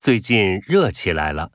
最近热起来了。